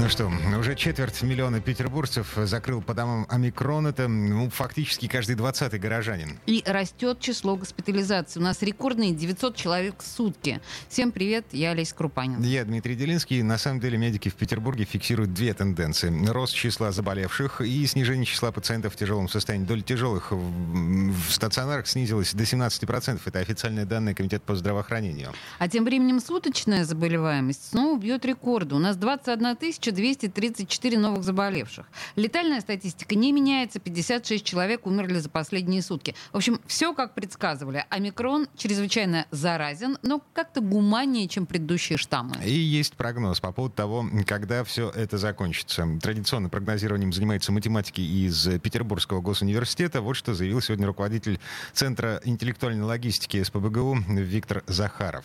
Ну что, уже четверть миллиона петербуржцев закрыл по домам омикрон. Это ну, фактически каждый двадцатый горожанин. И растет число госпитализаций. У нас рекордные 900 человек в сутки. Всем привет, я Олеся Крупанин. Я Дмитрий Делинский. На самом деле медики в Петербурге фиксируют две тенденции. Рост числа заболевших и снижение числа пациентов в тяжелом состоянии. Доля тяжелых в стационарах снизилась до 17%. Это официальные данные Комитета по здравоохранению. А тем временем суточная заболеваемость снова бьет рекорды. У нас 21 тысяча 1234 новых заболевших. Летальная статистика не меняется. 56 человек умерли за последние сутки. В общем, все как предсказывали. Омикрон чрезвычайно заразен, но как-то гуманнее, чем предыдущие штаммы. И есть прогноз по поводу того, когда все это закончится. Традиционно прогнозированием занимаются математики из Петербургского госуниверситета. Вот что заявил сегодня руководитель Центра интеллектуальной логистики СПБГУ Виктор Захаров.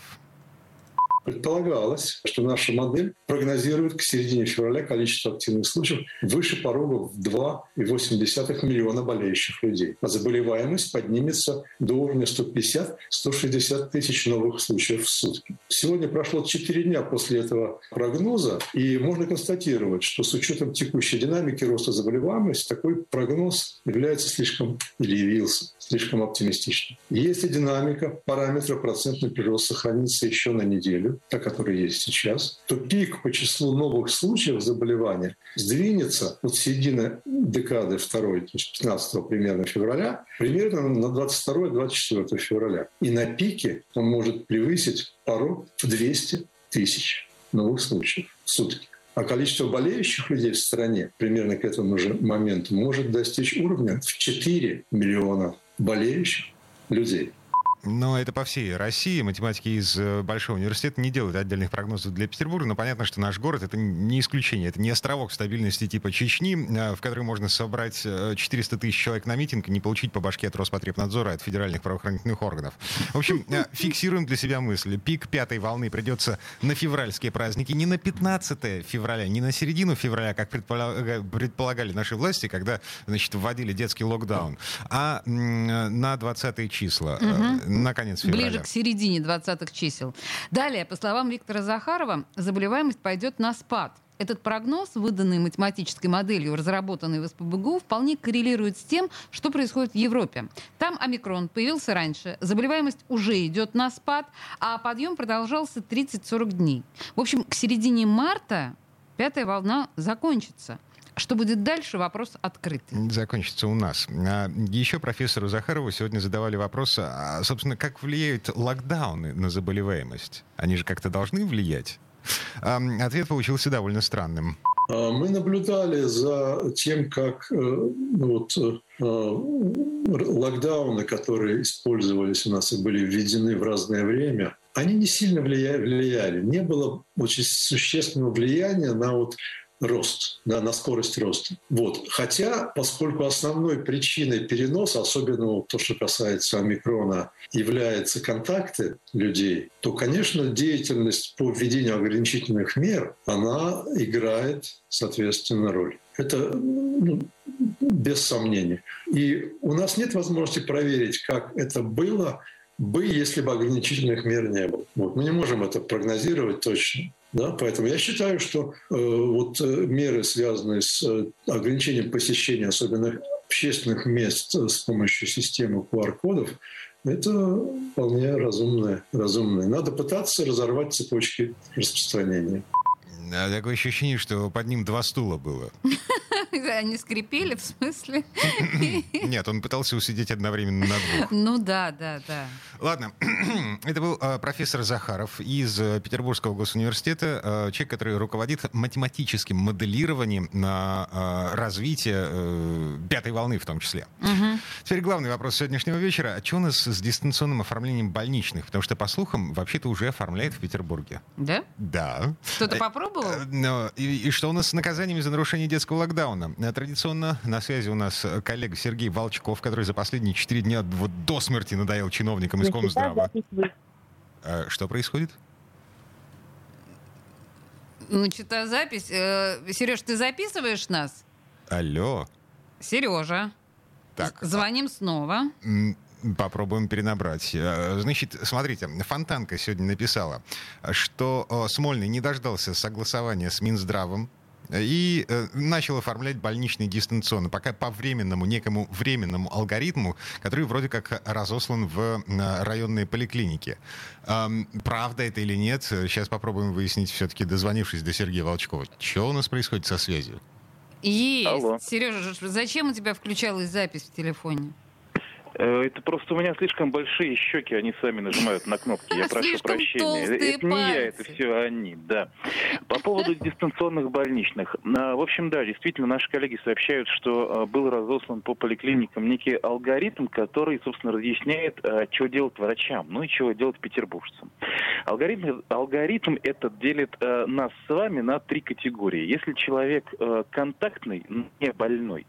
Предполагалось, что наша модель прогнозирует к середине февраля количество активных случаев выше порога в 2,8 миллиона болеющих людей. А заболеваемость поднимется до уровня 150-160 тысяч новых случаев в сутки. Сегодня прошло 4 дня после этого прогноза, и можно констатировать, что с учетом текущей динамики роста заболеваемости такой прогноз является слишком или явился слишком оптимистичным. Если динамика параметра процентный прирост сохранится еще на неделю, та, которая есть сейчас, то пик по числу новых случаев заболевания сдвинется от середины декады второй, то есть 15 примерно февраля, примерно на 22-24 февраля. И на пике он может превысить порог в 200 тысяч новых случаев в сутки. А количество болеющих людей в стране примерно к этому же моменту может достичь уровня в 4 миллиона болеющих людей. Но это по всей России. Математики из э, Большого университета не делают отдельных прогнозов для Петербурга, но понятно, что наш город — это не исключение. Это не островок стабильности типа Чечни, э, в который можно собрать 400 э, тысяч человек на митинг и не получить по башке от Роспотребнадзора, от федеральных правоохранительных органов. В общем, фиксируем для себя мысль. Пик пятой волны придется на февральские праздники. Не на 15 февраля, не на середину февраля, как предполагали наши власти, когда значит, вводили детский локдаун, а на 20 числа. Угу на конец февраля. Ближе к середине 20-х чисел. Далее, по словам Виктора Захарова, заболеваемость пойдет на спад. Этот прогноз, выданный математической моделью, разработанной в СПБГУ, вполне коррелирует с тем, что происходит в Европе. Там омикрон появился раньше, заболеваемость уже идет на спад, а подъем продолжался 30-40 дней. В общем, к середине марта пятая волна закончится. Что будет дальше, вопрос открытый. Закончится у нас. А еще профессору Захарову сегодня задавали вопрос, а, собственно, как влияют локдауны на заболеваемость? Они же как-то должны влиять? А, ответ получился довольно странным. А, мы наблюдали за тем, как э, ну вот, э, локдауны, которые использовались у нас и были введены в разное время, они не сильно влияли. Не было очень существенного влияния на вот рост, да, на скорость роста. Вот. Хотя, поскольку основной причиной переноса, особенно то, что касается омикрона, являются контакты людей, то, конечно, деятельность по введению ограничительных мер, она играет, соответственно, роль. Это ну, без сомнения. И у нас нет возможности проверить, как это было бы, если бы ограничительных мер не было. Вот. Мы не можем это прогнозировать точно. Да? Поэтому я считаю, что э, вот э, меры, связанные с э, ограничением посещения особенно общественных мест с помощью системы QR-кодов, это вполне разумное, разумное. Надо пытаться разорвать цепочки распространения. Такое ощущение, что под ним два стула было. Они скрипели, в смысле? Нет, он пытался усидеть одновременно на двух. Ну да, да, да. Ладно, это был э, профессор Захаров из э, Петербургского госуниверситета, э, человек, который руководит математическим моделированием на развитие пятой волны в том числе. Угу. Теперь главный вопрос сегодняшнего вечера. А что у нас с дистанционным оформлением больничных? Потому что, по слухам, вообще-то уже оформляют в Петербурге. Да? Да. Кто-то попробовал? Но, и, и что у нас с наказаниями за нарушение детского локдауна? Традиционно на связи у нас коллега Сергей Волчков, который за последние четыре дня вот до смерти надоел чиновникам из Комздрава. А, что происходит? Ну, что-то запись. Э, Сереж, ты записываешь нас? Алло. Сережа. Так. Звоним снова. Попробуем перенабрать. Э, значит, смотрите, Фонтанка сегодня написала, что э, Смольный не дождался согласования с Минздравом и э, начал оформлять больничный дистанционно, пока по временному, некому временному алгоритму, который вроде как разослан в э, районные поликлиники. Э, правда это или нет, сейчас попробуем выяснить, все-таки дозвонившись до Сергея Волчкова. Что у нас происходит со связью? Есть. Алло. Сережа, зачем у тебя включалась запись в телефоне? Э, это просто у меня слишком большие щеки, они сами нажимают на кнопки. Я прошу прощения. Это не я, это все они, да. По поводу дистанционных больничных. А, в общем, да, действительно, наши коллеги сообщают, что а, был разослан по поликлиникам некий алгоритм, который, собственно, разъясняет, а, что делать врачам, ну и чего делать петербуржцам. Алгоритм, алгоритм этот делит нас с вами на три категории. Если человек контактный, не больной,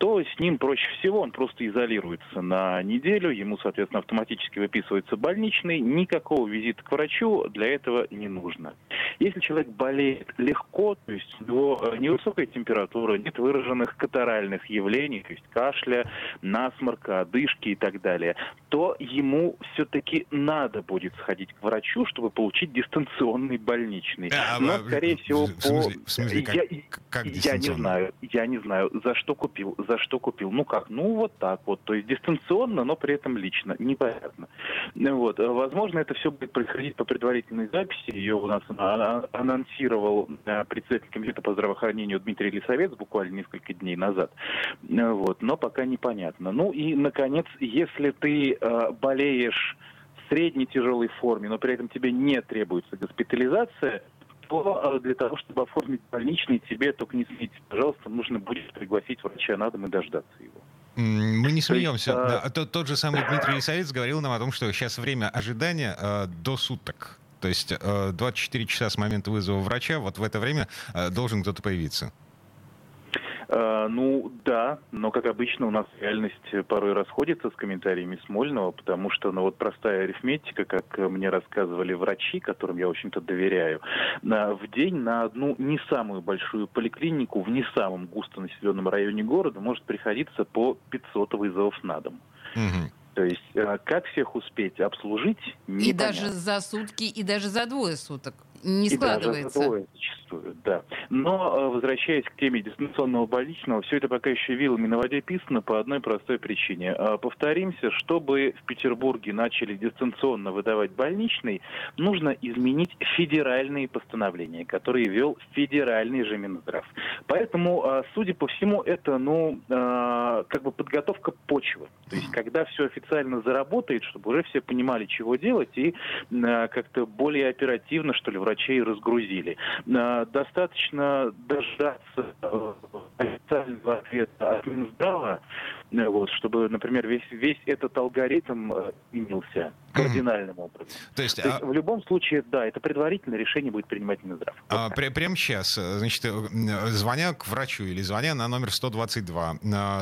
то с ним проще всего, он просто изолируется на неделю, ему, соответственно, автоматически выписывается больничный, никакого визита к врачу для этого не нужно. Если человек болеет легко, то есть у него э, невысокая температура, нет выраженных катаральных явлений, то есть кашля, насморка, одышки и так далее, то ему все-таки надо будет сходить к врачу, чтобы получить дистанционный больничный. А, Но, скорее всего, в смысле, по... В смысле, как, я, как я не знаю, я не знаю, за что купил, за что купил. Ну как, ну вот так вот, то есть дистанционно, но при этом лично, непонятно. Вот. Возможно, это все будет происходить по предварительной записи, ее у нас анонсировал э, председатель комитета по здравоохранению Дмитрий Лисовец буквально несколько дней назад. Вот. Но пока непонятно. Ну и, наконец, если ты э, болеешь в средней тяжелой форме, но при этом тебе не требуется госпитализация, то э, для того, чтобы оформить больничный, тебе только не смейте, пожалуйста, нужно будет пригласить врача на дом и дождаться его. Мы не смеемся. Есть, а... тот, тот же самый Дмитрий Лисовец говорил нам о том, что сейчас время ожидания э, до суток. То есть э, 24 часа с момента вызова врача, вот в это время э, должен кто-то появиться. Э, ну да, но как обычно у нас реальность порой расходится с комментариями Смольного, потому что ну вот простая арифметика, как мне рассказывали врачи, которым я, в общем-то, доверяю, в день на одну не самую большую поликлинику в не самом густонаселенном районе города может приходиться по 500 вызовов на дом. Угу. То есть э, как всех успеть обслужить? Непонятно. И даже за сутки, и даже за двое суток не и складывается. Даже двое зачастую, да. Но, э, возвращаясь к теме дистанционного больничного, все это пока еще вилами на воде писано по одной простой причине. А, повторимся, чтобы в Петербурге начали дистанционно выдавать больничный, нужно изменить федеральные постановления, которые вел федеральный же Минздрав. Поэтому, а, судя по всему, это, ну, как бы подготовка почвы. То есть, когда все официально заработает, чтобы уже все понимали, чего делать, и как-то более оперативно, что ли, врачей разгрузили. А, достаточно дождаться э, официального ответа от Минздрава, э, вот, чтобы, например, весь, весь этот алгоритм э, изменился кардинальным образом. То есть, То есть а... в любом случае, да, это предварительное решение будет принимать Минздрав. Вот а, пря- прямо сейчас, значит, звоня к врачу или звоня на номер 122,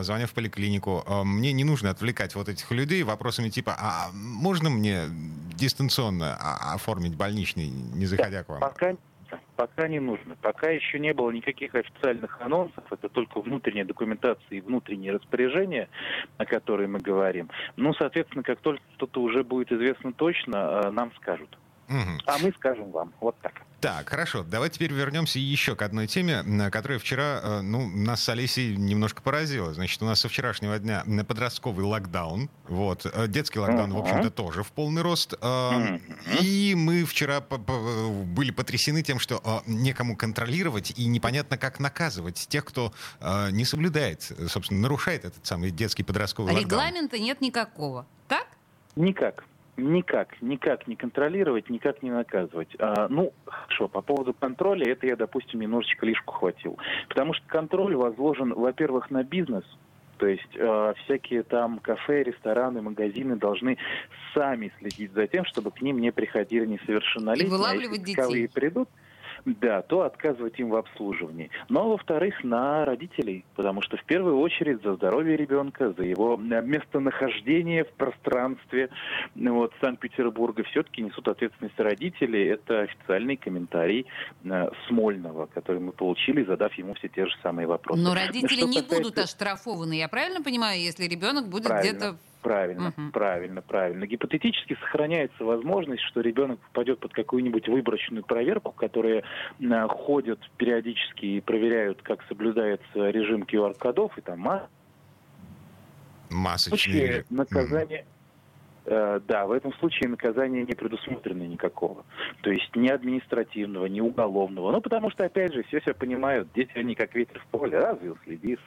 звоня в поликлинику, мне не нужно отвлекать вот этих людей вопросами типа, а можно мне дистанционно оформить больничный, не заходя да, к вам? Пока, пока не нужно. Пока еще не было никаких официальных анонсов. Это только внутренняя документация и внутренние распоряжения, о которые мы говорим. Ну, соответственно, как только что-то уже будет известно точно, э, нам скажут. Угу. А мы скажем вам. Вот так. Так, хорошо. Давай теперь вернемся еще к одной теме, которая вчера э, ну, нас с Олесей немножко поразила. Значит, у нас со вчерашнего дня подростковый локдаун. Вот. Э, детский локдаун, uh-huh. в общем-то, тоже в полный рост. Uh-huh. И мы вчера были потрясены тем, что некому контролировать и непонятно, как наказывать тех, кто не соблюдает, собственно, нарушает этот самый детский подростковый Регламента локдаун. Регламента нет никакого. Так? Никак. Никак, никак не контролировать, никак не наказывать. А, ну, хорошо, по поводу контроля, это я, допустим, немножечко лишку хватил. Потому что контроль возложен, во-первых, на бизнес, то есть э, всякие там кафе, рестораны, магазины должны сами следить за тем, чтобы к ним не приходили несовершеннолетние. И вылавливать а детей. придут, да, то отказывать им в обслуживании. Но, во-вторых, на родителей, потому что в первую очередь за здоровье ребенка, за его местонахождение в пространстве вот, Санкт-Петербурга все-таки несут ответственность родители. Это официальный комментарий э, Смольного, который мы получили, задав ему все те же самые вопросы. Но родители не касается... будут оштрафованы, я правильно понимаю, если ребенок будет где-то Правильно, угу. правильно, правильно. Гипотетически сохраняется возможность, что ребенок попадет под какую-нибудь выборочную проверку, которые а, ходят периодически и проверяют, как соблюдается режим QR-кодов и там масс. Масочные. Наказание. Э, да, в этом случае наказания не предусмотрено никакого. То есть ни административного, ни уголовного. Ну, потому что, опять же, все все понимают, дети, они как ветер в поле, разве уследишь?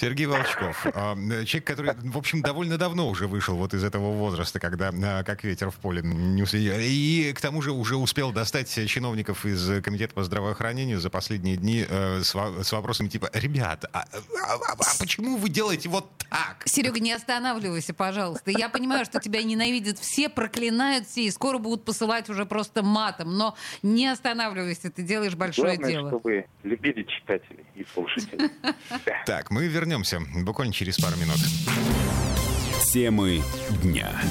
Сергей Волчков, а, человек, который, в общем, довольно давно уже вышел вот из этого возраста, когда а, как ветер в поле не уследил. И к тому же уже успел достать чиновников из Комитета по здравоохранению за последние дни э, с, с вопросами типа, ребят, а, а, а, а почему вы делаете вот так? Серега, не останавливайся, пожалуйста. Я понимаю, что тебя ненавидят все, проклинают все, и скоро будут посылать уже просто матом, но не останавливайся, ты делаешь большое Главное, дело. чтобы любили читателей и слушателей. Так, мы вернемся буквально через пару минут. Темы дня.